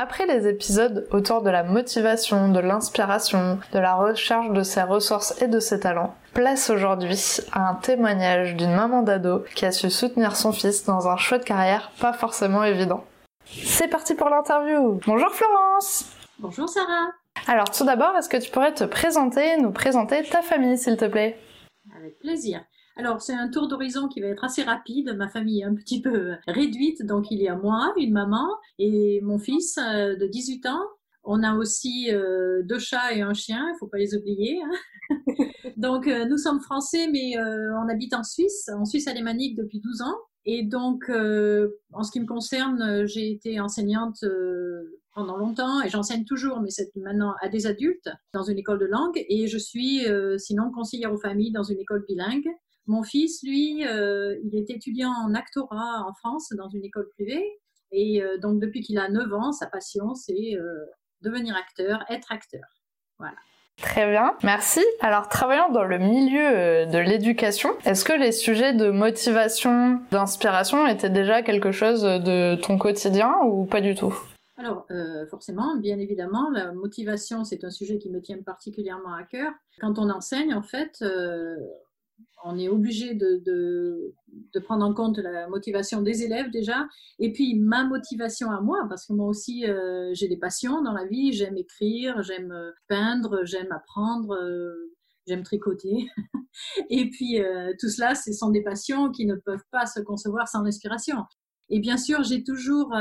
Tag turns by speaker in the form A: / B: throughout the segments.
A: Après les épisodes autour de la motivation, de l'inspiration, de la recherche de ses ressources et de ses talents, place aujourd'hui à un témoignage d'une maman d'ado qui a su soutenir son fils dans un choix de carrière pas forcément évident. C'est parti pour l'interview Bonjour Florence
B: Bonjour Sarah
A: Alors tout d'abord, est-ce que tu pourrais te présenter, nous présenter ta famille s'il te plaît?
B: Avec plaisir. Alors, c'est un tour d'horizon qui va être assez rapide. Ma famille est un petit peu réduite, donc il y a moi, une maman et mon fils euh, de 18 ans. On a aussi euh, deux chats et un chien, il faut pas les oublier. Hein. donc, euh, nous sommes français, mais on habite en Suisse, en Suisse alémanique depuis 12 ans. Et donc, en ce qui me concerne, j'ai été enseignante pendant longtemps et j'enseigne toujours, mais c'est maintenant à des adultes dans une école de langue. Et je suis sinon conseillère aux familles dans une école bilingue. Mon fils, lui, euh, il est étudiant en actorat en France dans une école privée. Et euh, donc, depuis qu'il a 9 ans, sa passion, c'est euh, devenir acteur, être acteur. Voilà.
A: Très bien, merci. Alors, travaillant dans le milieu de l'éducation, est-ce que les sujets de motivation, d'inspiration étaient déjà quelque chose de ton quotidien ou pas du tout?
B: Alors, forcément, bien évidemment, la motivation, c'est un sujet qui me tient particulièrement à cœur. Quand on enseigne, en fait, on est obligé de, de, prendre en compte la motivation des élèves déjà, et puis ma motivation à moi, parce que moi aussi euh, j'ai des passions dans la vie, j'aime écrire, j'aime euh, peindre, j'aime apprendre, euh, j'aime tricoter, et puis tout cela, ce sont des passions qui ne peuvent pas se concevoir sans inspiration. Et bien sûr, j'ai toujours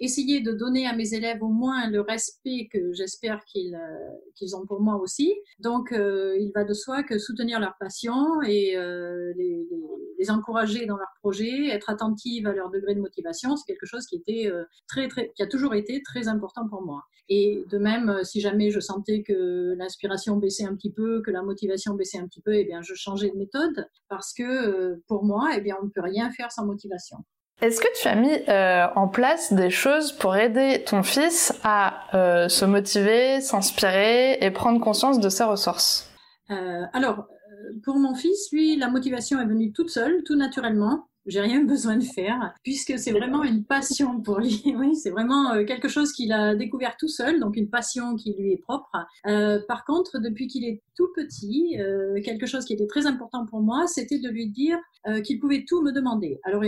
B: essayer de donner à mes élèves au moins le respect que j'espère qu'ils euh, qu'ils ont pour moi aussi. Donc, euh, il va de soi que soutenir leur passion et euh, les, les, les, encourager dans leurs projets, être attentive à leur degré de motivation, c'est quelque chose qui était très, très, qui a toujours été très important pour moi. Et de même, si jamais je sentais que l'inspiration baissait un petit peu, que la motivation baissait un petit peu, eh bien, je changeais de méthode parce que pour moi, eh bien, on ne peut rien faire sans motivation.
A: Est-ce que tu as mis euh, en place des choses pour aider ton fils à euh, se motiver, s'inspirer et prendre conscience de ses ressources?
B: Euh, Alors, pour mon fils, lui, la motivation est venue toute seule, tout naturellement. J'ai rien besoin de faire, puisque c'est vraiment une passion pour lui. oui, c'est vraiment quelque chose qu'il a découvert tout seul, donc une passion qui lui est propre. par contre, depuis qu'il est tout petit, quelque chose qui était très important pour moi, c'était de lui dire qu'il pouvait tout me demander. Alors,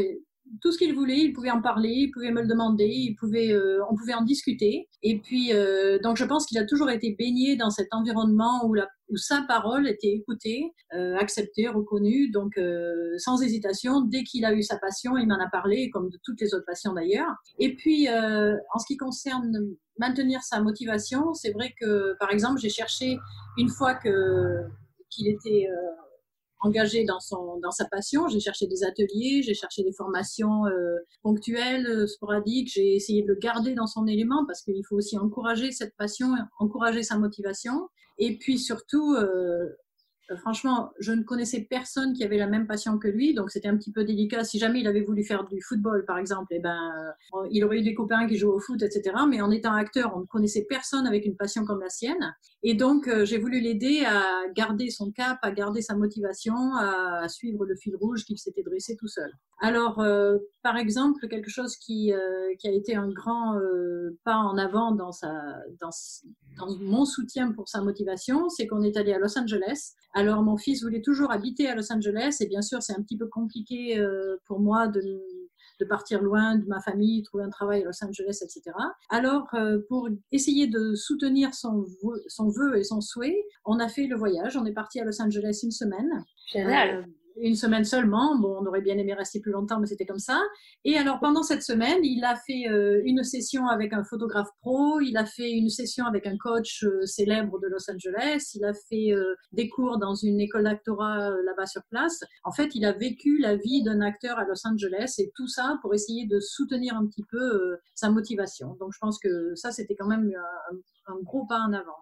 B: tout ce qu'il voulait, il pouvait en parler, il pouvait me le demander, il pouvait, euh, on pouvait en discuter. Et puis, euh, donc je pense qu'il a toujours été baigné dans cet environnement où, la, sa parole était écoutée, euh, acceptée, reconnue. Donc, sans hésitation, dès qu'il a eu sa passion, il m'en a parlé, comme de toutes les autres passions d'ailleurs. Et puis, en ce qui concerne maintenir sa motivation, c'est vrai que, par exemple, j'ai cherché une fois qu'il était engagé dans, son, dans sa passion. J'ai cherché des ateliers, j'ai cherché des formations euh, ponctuelles, euh, sporadiques. J'ai essayé de le garder dans son élément parce qu'il faut aussi encourager cette passion, encourager sa motivation. Et puis surtout, euh, franchement, je ne connaissais personne qui avait la même passion que lui, donc c'était un petit peu délicat. Si jamais il avait voulu faire du football, par exemple, eh ben, euh, il aurait eu des copains qui jouent au foot, etc. Mais en étant acteur, on ne connaissait personne avec une passion comme la sienne. Et donc, euh, j'ai voulu l'aider à garder son cap, à garder sa motivation, à, suivre le fil rouge qu'il s'était dressé tout seul. Alors, par exemple, quelque chose qui, a été un grand pas en avant dans, dans mon soutien pour sa motivation, c'est qu'on est allé à Los Angeles alors mon fils voulait toujours habiter à Los Angeles et bien sûr c'est un petit peu compliqué euh, pour moi de, partir loin de ma famille, trouver un travail à Los Angeles, etc. Alors euh, pour essayer de soutenir son, son vœu et son souhait, on a fait le voyage. On est parti à Los Angeles une semaine.
A: Génial.
B: Une semaine seulement. Bon, on aurait bien aimé rester plus longtemps, mais c'était comme ça. Et alors, pendant cette semaine, il a fait euh, une session avec un photographe pro, il a fait une session avec un coach euh, célèbre de Los Angeles, il a fait euh, des cours dans une école d'actorat là-bas sur place. En fait, il a vécu la vie d'un acteur à Los Angeles et tout ça pour essayer de soutenir un petit peu sa motivation. Donc, je pense que ça, c'était quand même un gros pas en avant.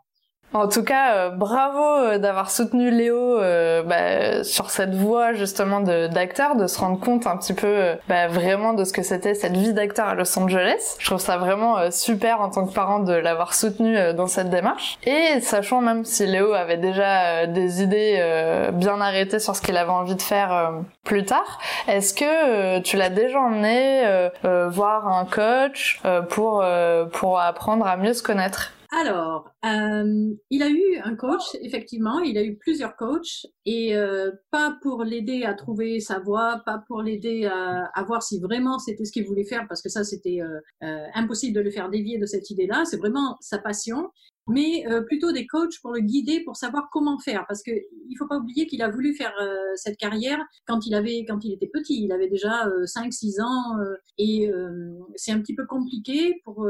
A: En tout cas, euh, bravo euh, d'avoir soutenu Léo euh, bah, sur cette voie justement d'acteur, de, se rendre compte un petit peu bah, vraiment de ce que c'était cette vie d'acteur à Los Angeles. Je trouve ça vraiment super en tant que parent de l'avoir soutenu dans cette démarche. Et sachant même si Léo avait déjà des idées bien arrêtées sur ce qu'il avait envie de faire plus tard, est-ce que tu l'as déjà emmené voir un coach pour pour apprendre à mieux se connaître?
B: Alors, euh, il a eu un coach, effectivement, il a eu plusieurs coachs, et euh, pas pour l'aider à trouver sa voie, pas pour l'aider à, à, voir si vraiment c'était ce qu'il voulait faire, parce que ça, c'était euh, euh impossible de le faire dévier de cette idée-là, c'est vraiment sa passion, mais euh, plutôt des coachs pour le guider, pour savoir comment faire, parce que il faut pas oublier qu'il a voulu faire euh, cette carrière quand il avait, quand il était petit, il avait déjà 5-6 ans, et c'est un petit peu compliqué pour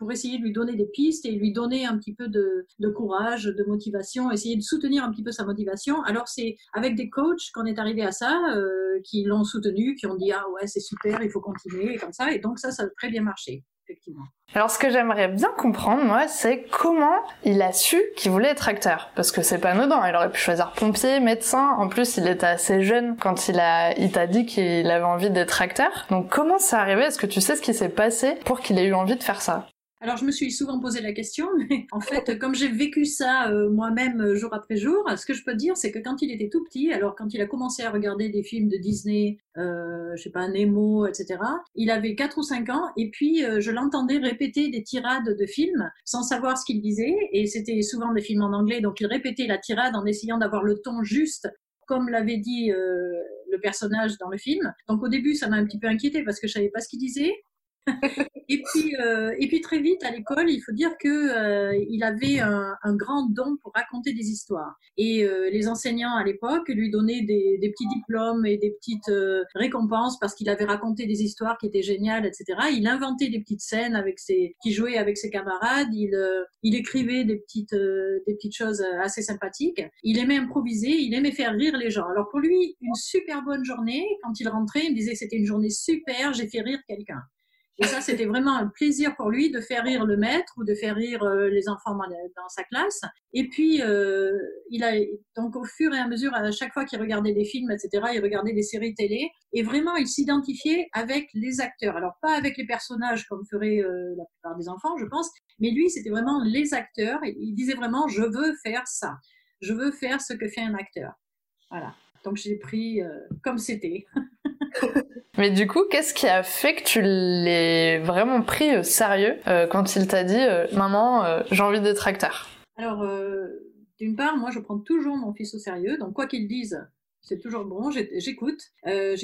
B: pour essayer de lui donner des pistes et lui donner un petit peu de, courage, de motivation, essayer de soutenir un petit peu sa motivation. Alors c'est avec des coachs qu'on est arrivé à ça, euh, qui l'ont soutenu, qui ont dit ah ouais c'est super, il faut continuer comme ça. Et donc ça, ça a très bien marché. Effectivement.
A: Alors ce que j'aimerais bien comprendre, moi, c'est comment il a su qu'il voulait être acteur. Parce que c'est pas anodin, il aurait pu choisir pompier, médecin, en plus il était assez jeune quand il a, il t'a dit qu'il avait envie d'être acteur. Donc comment ça arrivé? Est-ce que tu sais ce qui s'est passé pour qu'il ait eu envie de faire ça?
B: Alors je me suis souvent posé la question, mais en fait, comme j'ai vécu ça euh, moi-même euh, jour après jour, ce que je peux dire, c'est que quand il était tout petit, alors quand il a commencé à regarder des films de Disney, euh, je sais pas, Nemo, etc., il avait 4 ou 5 ans, et puis euh, je l'entendais répéter des tirades de films sans savoir ce qu'il disait, et c'était souvent des films en anglais, donc il répétait la tirade en essayant d'avoir le ton juste comme l'avait dit le personnage dans le film. Donc au début, ça m'a un petit peu inquiété parce que je savais pas ce qu'il disait et puis, euh, et puis très vite à l'école, il faut dire que euh, il avait un, grand don pour raconter des histoires. Et euh, les enseignants à l'époque lui donnaient des, des, petits diplômes et des petites euh, récompenses parce qu'il avait raconté des histoires qui étaient géniales, etc. Il inventait des petites scènes avec ses, qui jouait avec ses camarades. Il, il écrivait des petites, des petites choses assez sympathiques. Il aimait improviser, il aimait faire rire les gens. Alors pour lui, une super bonne journée. Quand il rentrait, il me disait c'était une journée super, j'ai fait rire quelqu'un. Et ça, c'était vraiment un plaisir pour lui de faire rire le maître ou de faire rire euh, les enfants dans sa classe. Et puis, euh, il a donc au fur et à mesure, à chaque fois qu'il regardait des films, etc., il regardait des séries télé. Et vraiment, il s'identifiait avec les acteurs. Alors pas avec les personnages comme feraient euh, la plupart des enfants, je pense, mais lui, c'était vraiment les acteurs. Il disait vraiment, je veux faire ça. Je veux faire ce que fait un acteur. Voilà. Donc j'ai pris comme c'était.
A: Mais du coup, qu'est-ce qui a fait que tu l'aies vraiment pris au sérieux euh, quand il t'a dit euh, Maman, j'ai envie d'être acteur
B: Alors, d'une part, moi je prends toujours mon fils au sérieux, donc quoi qu'il dise, c'est toujours bon, j'écoute. Euh,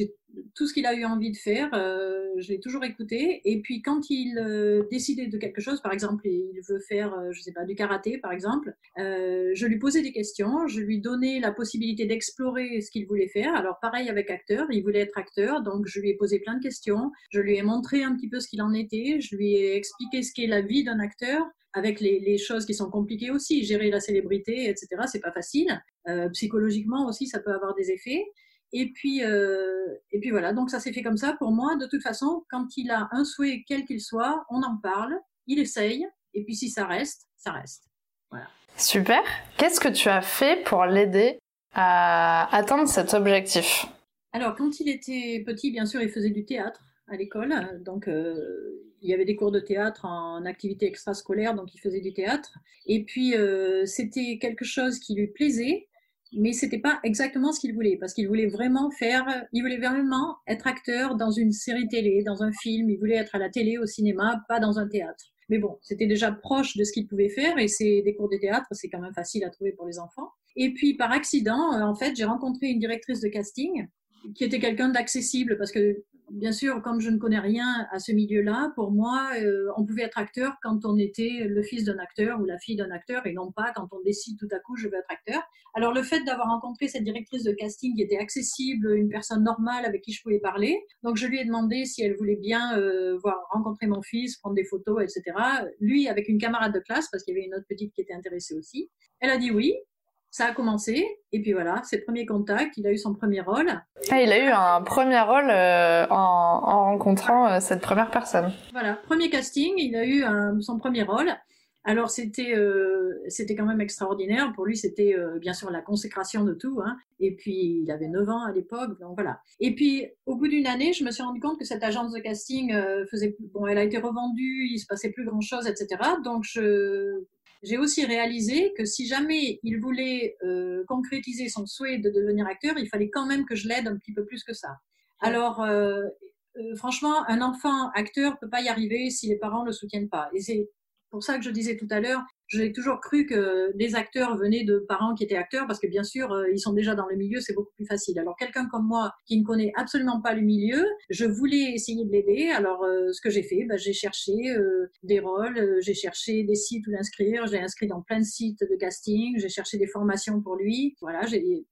B: tout ce qu'il a eu envie de faire, euh, je l'ai toujours écouté. Et puis quand il euh, décidait de quelque chose, par exemple, il veut faire, euh, je sais pas, du karaté, par exemple, euh, je lui posais des questions, je lui donnais la possibilité d'explorer ce qu'il voulait faire. Alors pareil avec acteur, il voulait être acteur, donc je lui ai posé plein de questions, je lui ai montré un petit peu ce qu'il en était, je lui ai expliqué ce qu'est la vie d'un acteur avec les, choses qui sont compliquées aussi. Gérer la célébrité, etc., c'est pas facile. Psychologiquement aussi, ça peut avoir des effets. Et puis, euh, et puis voilà, donc ça s'est fait comme ça. Pour moi, de toute façon, quand il a un souhait, quel qu'il soit, on en parle, il essaye, et puis si ça reste, ça reste. Voilà.
A: Super. Qu'est-ce que tu as fait pour l'aider à atteindre cet objectif?
B: Alors, quand il était petit, bien sûr, il faisait du théâtre à l'école, donc euh, il y avait des cours de théâtre en activité extrascolaire, donc il faisait du théâtre. Et puis, euh, c'était quelque chose qui lui plaisait, mais c'était pas exactement ce qu'il voulait, parce qu'il voulait vraiment faire, il voulait vraiment être acteur dans une série télé, dans un film, il voulait être à la télé, au cinéma, pas dans un théâtre. Mais bon, c'était déjà proche de ce qu'il pouvait faire, et c'est des cours de théâtre, c'est quand même facile à trouver pour les enfants. Et puis, par accident, euh, en fait, j'ai rencontré une directrice de casting qui était quelqu'un d'accessible parce que bien sûr, comme je ne connais rien à ce milieu-là, pour moi, euh, on pouvait être acteur quand on était le fils d'un acteur ou la fille d'un acteur et non pas quand on décide tout à coup je veux être acteur. Alors le fait d'avoir rencontré cette directrice de casting qui était accessible, une personne normale avec qui je pouvais parler, donc je lui ai demandé si elle voulait bien euh, voir rencontrer mon fils, prendre des photos, etc. Lui avec une camarade de classe parce qu'il y avait une autre petite qui était intéressée aussi. Elle a dit oui, ça a commencé, et puis voilà, ses premiers contacts, il a eu son premier rôle.
A: Ah, il a eu un premier rôle euh, en, en, rencontrant euh, cette première personne.
B: Voilà, premier casting, il a eu un, son premier rôle. Alors c'était euh, c'était quand même extraordinaire. Pour lui, c'était bien sûr la consécration de tout. Hein. Et puis il avait 9 ans à l'époque, donc voilà. Et puis au bout d'une année, je me suis rendu compte que cette agence de casting faisait bon, elle a été revendue, il se passait plus grand chose, etc. Donc je j'ai aussi réalisé que si jamais il voulait concrétiser son souhait de devenir acteur, il fallait quand même que je l'aide un petit peu plus que ça. Alors, franchement, un enfant acteur peut pas y arriver si les parents ne le soutiennent pas. Et c'est pour ça que je disais tout à l'heure, j'ai toujours cru que les acteurs venaient de parents qui étaient acteurs parce que bien sûr, euh, ils sont déjà dans le milieu, c'est beaucoup plus facile. Alors quelqu'un comme moi qui ne connaît absolument pas le milieu, je voulais essayer de l'aider. Alors euh, ce que j'ai fait, bah, j'ai cherché euh, des rôles, j'ai cherché des sites où l'inscrire, j'ai inscrit dans plein de sites de casting, j'ai cherché des formations pour lui. Voilà,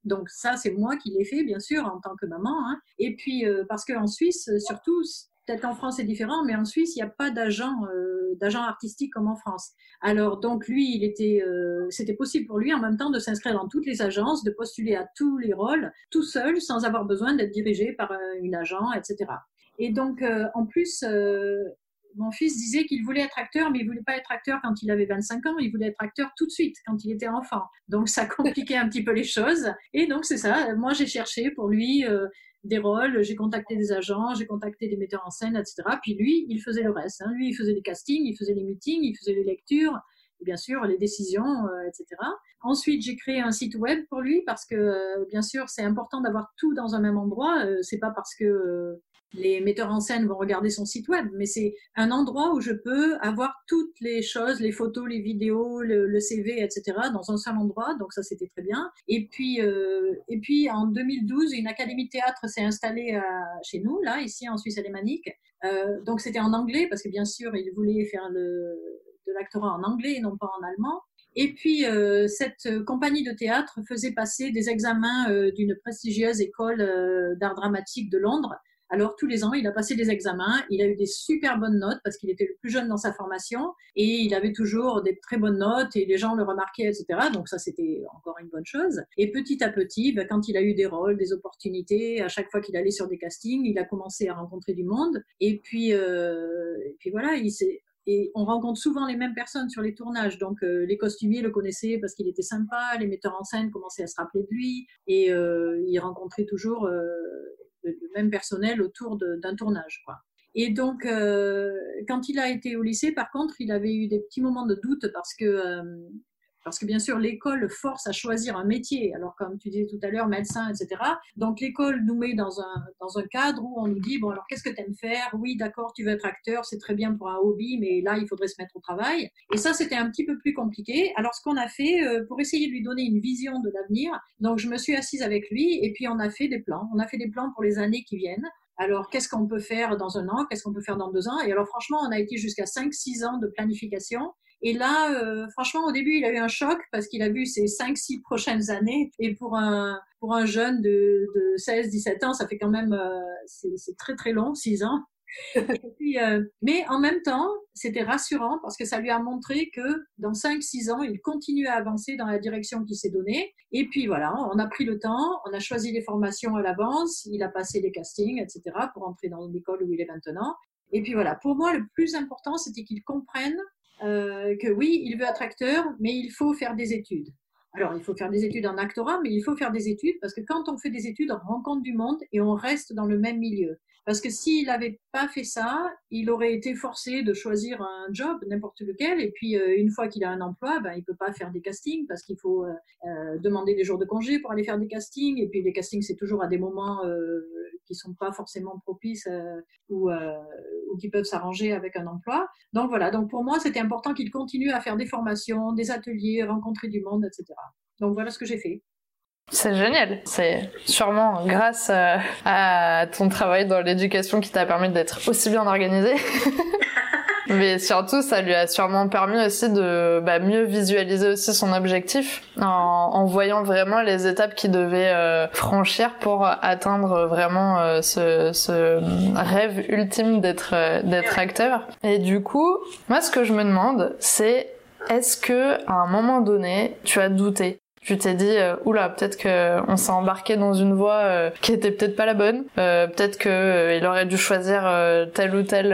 B: donc ça c'est moi qui l'ai fait bien sûr en tant que maman. Hein. Et puis parce qu'en Suisse surtout Peut-être qu'en France c'est différent, mais en Suisse il n'y a pas d'agent euh, d'agent artistique comme en France. Alors donc lui, il était, euh, c'était possible pour lui en même temps de s'inscrire dans toutes les agences, de postuler à tous les rôles, tout seul, sans avoir besoin d'être dirigé par euh, une agent, etc. Et donc en plus, mon fils disait qu'il voulait être acteur, mais il voulait pas être acteur quand il avait 25 ans, il voulait être acteur tout de suite, quand il était enfant. Donc ça compliquait un petit peu les choses. Et donc c'est ça, moi j'ai cherché pour lui des rôles, j'ai contacté des agents, j'ai contacté des metteurs en scène, etc. Puis lui, il faisait le reste. Hein. Lui, il faisait les castings, il faisait les meetings, il faisait les lectures, et bien sûr les décisions, euh, etc. Ensuite, j'ai créé un site web pour lui parce que, euh, bien sûr, c'est important d'avoir tout dans un même endroit. Euh, c'est pas parce que les metteurs en scène vont regarder son site web, mais c'est un endroit où je peux avoir toutes les choses, les photos, les vidéos, le, CV, etc., dans un seul endroit. Donc ça, c'était très bien. Et puis, euh, et puis en 2012, une académie de théâtre s'est installée chez nous, là, ici en Suisse alémanique. Euh, donc c'était en anglais parce que bien sûr, il voulait faire le, de l'actorat en anglais et non pas en allemand. Et puis, euh, cette compagnie de théâtre faisait passer des examens euh, d'une prestigieuse école euh, d'art dramatique de Londres alors tous les ans, il a passé des examens, il a eu des super bonnes notes parce qu'il était le plus jeune dans sa formation et il avait toujours des très bonnes notes et les gens le remarquaient, etc. Donc ça, c'était encore une bonne chose. Et petit à petit, ben, quand il a eu des rôles, des opportunités, à chaque fois qu'il allait sur des castings, il a commencé à rencontrer du monde. Et puis, euh, puis voilà, on rencontre souvent les mêmes personnes sur les tournages. Donc euh, les costumiers le connaissaient parce qu'il était sympa, les metteurs en scène commençaient à se rappeler de lui et euh, il rencontrait toujours le, même personnel autour d'un tournage. Quoi. Et donc, euh, quand il a été au lycée, par contre, il avait eu des petits moments de doute parce que euh, parce que bien sûr, l'école force à choisir un métier. Alors, comme tu disais tout à l'heure, médecin, etc. Donc, l'école nous met dans un, dans un cadre où on nous dit, bon, alors, qu'est-ce que tu aimes faire? Oui, d'accord, tu veux être acteur, c'est très bien pour un hobby, mais là, il faudrait se mettre au travail. Et ça, c'était un petit peu plus compliqué. Alors, ce qu'on a fait, euh, pour essayer de lui donner une vision de l'avenir, donc, je me suis assise avec lui et puis on a fait des plans. On a fait des plans pour les années qui viennent. Alors, qu'est-ce qu'on peut faire dans un an? Qu'est-ce qu'on peut faire dans deux ans? Et alors, franchement, on a été jusqu'à 5-6 ans de planification. Et là, euh, franchement, au début, il a eu un choc parce qu'il a vu ces 5-6 prochaines années. Et pour un, pour un jeune de, de 16-17 ans, ça fait quand même, euh, c'est très très long, 6 ans. puis, euh, mais en même temps, c'était rassurant parce que ça lui a montré que dans 5-6 ans, il continue à avancer dans la direction qu'il s'est donnée. Et puis voilà, on a pris le temps, on a choisi les formations à l'avance, il a passé les castings, etc., pour entrer dans l'école où il est maintenant. Et puis voilà, pour moi, le plus important, c'était qu'il comprenne euh, que oui, il veut être acteur, mais il faut faire des études. Alors, il faut faire des études en actorat, mais il faut faire des études parce que quand on fait des études, on rencontre du monde et on reste dans le même milieu. Parce que s'il n'avait pas fait ça, il aurait été forcé de choisir un job, n'importe lequel, et puis euh, une fois qu'il a un emploi, ben, il peut pas faire des castings parce qu'il faut euh, demander des jours de congé pour aller faire des castings, et puis les castings, c'est toujours à des moments qui sont pas forcément propices ou, ou qui peuvent s'arranger avec un emploi. Donc voilà, donc pour moi, c'était important qu'il continue à faire des formations, des ateliers, rencontrer du monde, etc. Donc voilà ce que j'ai fait.
A: C'est génial. C'est sûrement grâce euh, à ton travail dans l'éducation qui t'a permis d'être aussi bien organisé. Mais surtout, ça lui a sûrement permis aussi de bah, mieux visualiser aussi son objectif en, en voyant vraiment les étapes qu'il devait euh, franchir pour atteindre vraiment euh, ce, ce, rêve ultime d'être d'être acteur. Et du coup, moi, ce que je me demande, c'est est-ce que à un moment donné, tu as douté tu t'es dit euh, oula peut-être que on s'est embarqué dans une voie euh, qui était peut-être pas la bonne. Euh, peut-être que il aurait dû choisir telle ou telle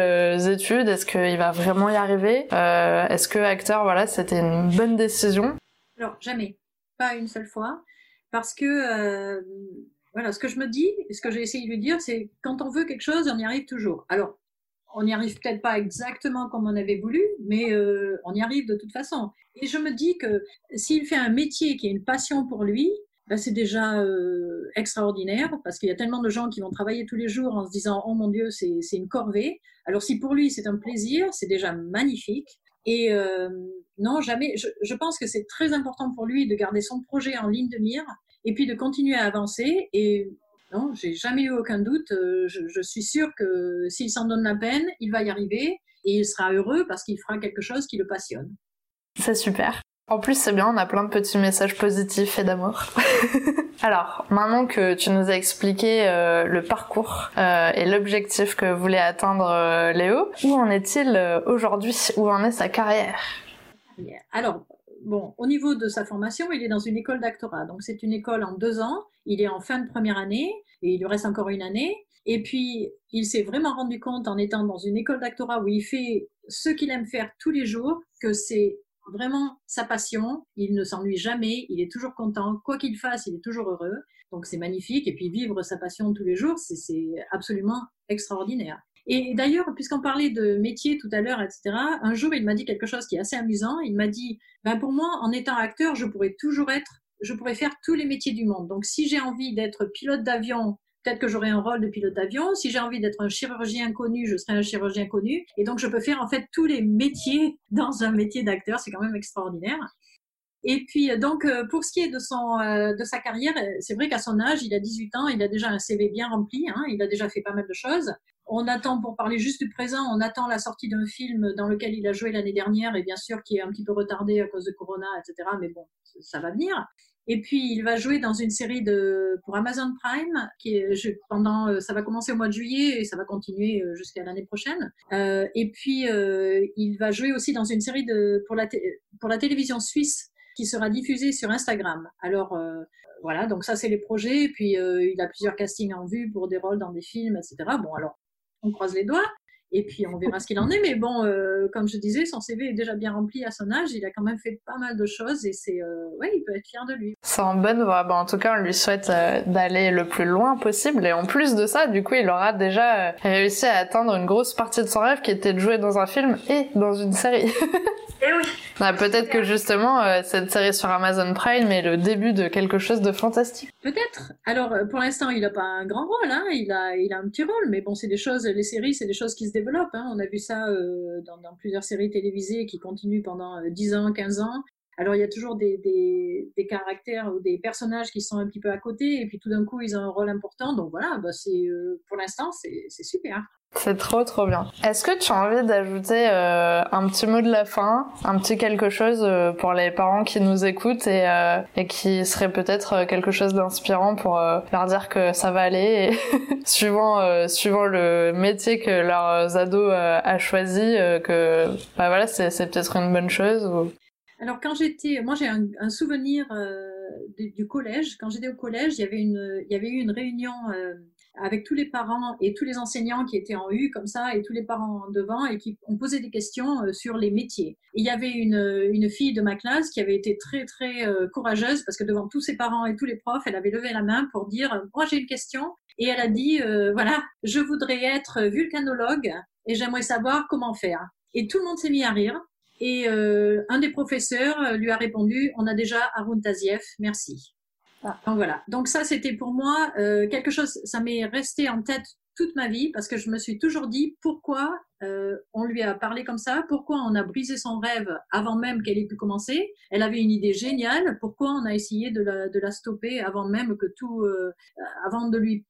A: étude. Est-ce qu'il va vraiment y arriver? Est-ce que acteur voilà c'était une bonne décision?
B: Alors jamais. Pas une seule fois. Parce que voilà ce que je me dis ce que j'ai essayé de lui dire c'est quand on veut quelque chose on y arrive toujours. Alors on n'y arrive peut-être pas exactement comme on avait voulu, mais euh, on y arrive de toute façon. Et je me dis que s'il fait un métier qui est une passion pour lui, ben c'est déjà euh, extraordinaire parce qu'il y a tellement de gens qui vont travailler tous les jours en se disant oh mon Dieu c'est une corvée. Alors si pour lui c'est un plaisir, c'est déjà magnifique. Et euh, non jamais. Je, je pense que c'est très important pour lui de garder son projet en ligne de mire et puis de continuer à avancer et non, j'ai jamais eu aucun doute. Euh, je, suis sûre que s'il s'en donne la peine, il va y arriver et il sera heureux parce qu'il fera quelque chose qui le passionne.
A: C'est super. En plus, c'est bien, on a plein de petits messages positifs et d'amour. Alors, maintenant que tu nous as expliqué euh, le parcours euh, et l'objectif que voulait atteindre Léo, où en est-il aujourd'hui? Où en est sa carrière?
B: Alors, bon, au niveau de sa formation, il est dans une école d'actorat. Donc, c'est une école en deux ans. Il est en fin de première année et il lui reste encore une année. Et puis, il s'est vraiment rendu compte en étant dans une école d'actorat où il fait ce qu'il aime faire tous les jours, que c'est vraiment sa passion. Il ne s'ennuie jamais. Il est toujours content. Quoi qu'il fasse, il est toujours heureux. Donc, c'est magnifique. Et puis, vivre sa passion tous les jours, c'est absolument extraordinaire. Et d'ailleurs, puisqu'on parlait de métier tout à l'heure, etc., un jour, il m'a dit quelque chose qui est assez amusant. Il m'a dit, ben pour moi, en étant acteur, je pourrais toujours être, je pourrais faire tous les métiers du monde. Donc, si j'ai envie d'être pilote d'avion, peut-être que j'aurai un rôle de pilote d'avion. Si j'ai envie d'être un chirurgien connu, je serai un chirurgien connu. Et donc, je peux faire en fait tous les métiers dans un métier d'acteur. C'est quand même extraordinaire. Et puis, donc, euh, pour ce qui est de, son, euh, de sa carrière, c'est vrai qu'à son âge, il a 18 ans, il a déjà un CV bien rempli, hein, il a déjà fait pas mal de choses on attend, pour parler juste du présent, on attend la sortie d'un film dans lequel il a joué l'année dernière et bien sûr qui est un petit peu retardé à cause de Corona, etc. Mais bon, ça va venir. Et puis il va jouer dans une série de pour Amazon Prime qui est pendant euh, ça va commencer au mois de juillet et ça va continuer euh, jusqu'à l'année prochaine. Euh, et puis il va jouer aussi dans une série de pour la pour la télévision suisse qui sera diffusée sur Instagram. Alors voilà, donc ça c'est les projets. Et puis il a plusieurs castings en vue pour des rôles dans des films, etc. Bon alors on croise les doigts. Et puis on verra ce qu'il en est. Mais bon, euh, comme je disais, son CV est déjà bien rempli à son âge. Il a quand même fait pas mal de choses et c'est, euh, ouais, il peut être fier de lui.
A: C'est en bonne voie. Bon, en tout cas, on lui souhaite euh, d'aller le plus loin possible. Et en plus de ça, du coup, il aura déjà réussi à atteindre une grosse partie de son rêve qui était de jouer dans un film et dans une série.
B: Eh oui.
A: Bah, peut-être que justement euh, cette série sur Amazon Prime est le début de quelque chose de fantastique.
B: Peut-être. Alors pour l'instant il n'a pas un grand rôle, hein. il a il a un petit rôle, mais bon c'est des choses, les séries c'est des choses qui se Hein. On a vu ça euh, dans, plusieurs séries télévisées qui continuent pendant 10 ans, 15 ans. Alors il y a toujours des, caractères ou des personnages qui sont un petit peu à côté et puis tout d'un coup ils ont un rôle important. Donc voilà, bah, c'est pour l'instant c'est super.
A: C'est trop trop bien. Est-ce que tu as envie d'ajouter euh, un petit mot de la fin, un petit quelque chose euh, pour les parents qui nous écoutent et, euh, et qui serait peut-être quelque chose d'inspirant pour leur dire que ça va aller, et suivant suivant le métier que leurs ados a choisi, que bah voilà c'est c'est peut-être une bonne chose ou...
B: Alors quand j'étais, moi j'ai un, un, souvenir du, du, collège. Quand j'étais au collège, il y avait une, il y avait eu une réunion avec tous les parents et tous les enseignants qui étaient en U comme ça et tous les parents devant et qui ont posé des questions euh, sur les métiers. il y avait une, une fille de ma classe qui avait été très très euh, courageuse parce que devant tous ses parents et tous les profs, elle avait levé la main pour dire moi j'ai une question et elle a dit euh, voilà je voudrais être vulcanologue et j'aimerais savoir comment faire. Et tout le monde s'est mis à rire. Et un des professeurs lui a répondu on a déjà Arun Taziev, merci. Ah. Donc voilà. Donc ça, c'était pour moi euh, quelque chose. Ça m'est resté en tête toute ma vie parce que je me suis toujours dit pourquoi euh, on lui a parlé comme ça, pourquoi on a brisé son rêve avant même qu'elle ait pu commencer. Elle avait une idée géniale. Pourquoi on a essayé de la, stopper avant même que tout, euh, avant de lui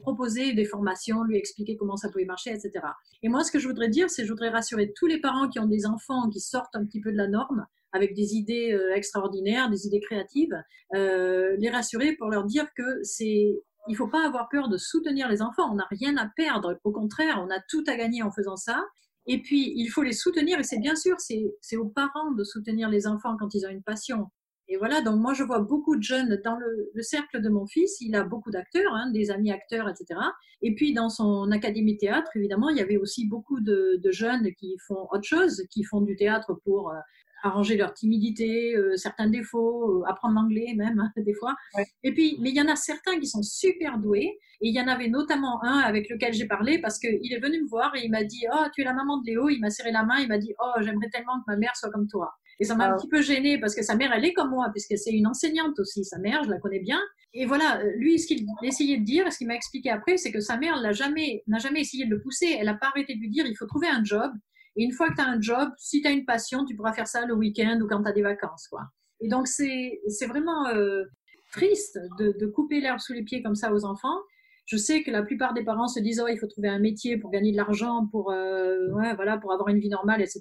B: proposer des formations, lui expliquer comment ça pouvait marcher, etc. Et moi, ce que je voudrais dire, c'est je voudrais rassurer tous les parents qui ont des enfants qui sortent un petit peu de la norme avec des idées euh, extraordinaires, des idées créatives, euh, les rassurer pour leur dire que c'est il faut pas avoir peur de soutenir les enfants. On n'a rien à perdre. Au contraire, on a tout à gagner en faisant ça. Et puis, il faut les soutenir. Et c'est bien sûr, c'est aux parents de soutenir les enfants quand ils ont une passion. Et voilà, donc moi je vois beaucoup de jeunes dans le, cercle de mon fils, il a beaucoup d'acteurs, hein, des amis acteurs, etc. Et puis dans son académie théâtre, évidemment, il y avait aussi beaucoup de, jeunes qui font autre chose, qui font du théâtre pour euh, arranger leur timidité, euh, certains défauts, euh, apprendre l'anglais même hein, des fois. Et puis, mais il y en a certains qui sont super doués. Et il y en avait notamment un avec lequel j'ai parlé parce qu'il est venu me voir et il m'a dit Oh, tu es la maman de Léo. Il m'a serré la main. Il m'a dit Oh, j'aimerais tellement que ma mère soit comme toi. Et ça m'a un petit peu gênée parce que sa mère, elle est comme moi, puisque c'est une enseignante aussi. Sa mère, je la connais bien. Et voilà, lui, ce qu'il essayait de dire, ce qu'il m'a expliqué après, c'est que sa mère n'a jamais, n'a jamais essayé de le pousser. Elle n'a pas arrêté de lui dire il faut trouver un job. Et une fois que tu as un job, si tu as une passion, tu pourras faire ça le week-end ou quand tu as des vacances. Quoi. Et donc, c'est vraiment euh, triste de, couper l'herbe sous les pieds comme ça aux enfants. Je sais que la plupart des parents se disent oh, il faut trouver un métier pour gagner de l'argent, pour, euh, voilà, pour avoir une vie normale, etc.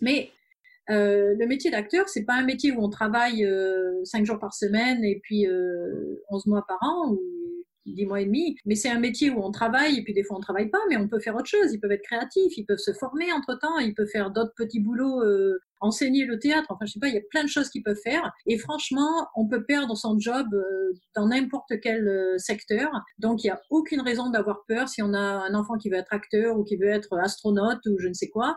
B: Mais euh, le métier d'acteur, c'est pas un métier où on travaille euh, cinq jours par semaine et puis euh, 11 mois par an 10 mois et demi, mais c'est un métier où on travaille et puis des fois on travaille pas, mais on peut faire autre chose. Ils peuvent être créatifs, ils peuvent se former entre temps, ils peuvent faire d'autres petits boulots, euh, enseigner le théâtre. Enfin, je sais pas, il y a plein de choses qu'ils peuvent faire. Et franchement, on peut perdre son job euh, dans n'importe quel euh, secteur. Donc, il n'y a aucune raison d'avoir peur si on a un enfant qui veut être acteur ou qui veut être astronaute ou je ne sais quoi.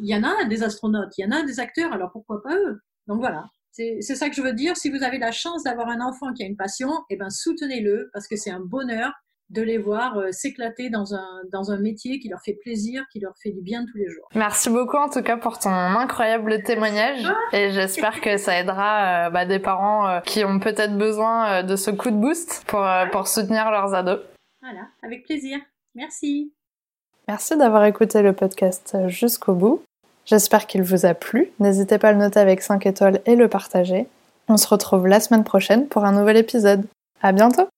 B: Il y en a des astronautes, il y en a des acteurs, alors pourquoi pas eux? Donc voilà. C'est ça que je veux dire. Si vous avez la chance d'avoir un enfant qui a une passion, eh ben soutenez-le parce que c'est un bonheur de les voir euh, s'éclater dans un, dans un métier qui leur fait plaisir, qui leur fait du bien tous les jours.
A: Merci beaucoup en tout cas pour ton incroyable témoignage ah. et j'espère que ça aidera euh, bah, des parents euh, qui ont peut-être besoin de ce coup de boost pour, pour soutenir leurs ados.
B: Voilà, avec plaisir. Merci.
A: Merci d'avoir écouté le podcast jusqu'au bout. J'espère qu'il vous a plu. N'hésitez pas à le noter avec 5 étoiles et le partager. On se retrouve la semaine prochaine pour un nouvel épisode. À bientôt!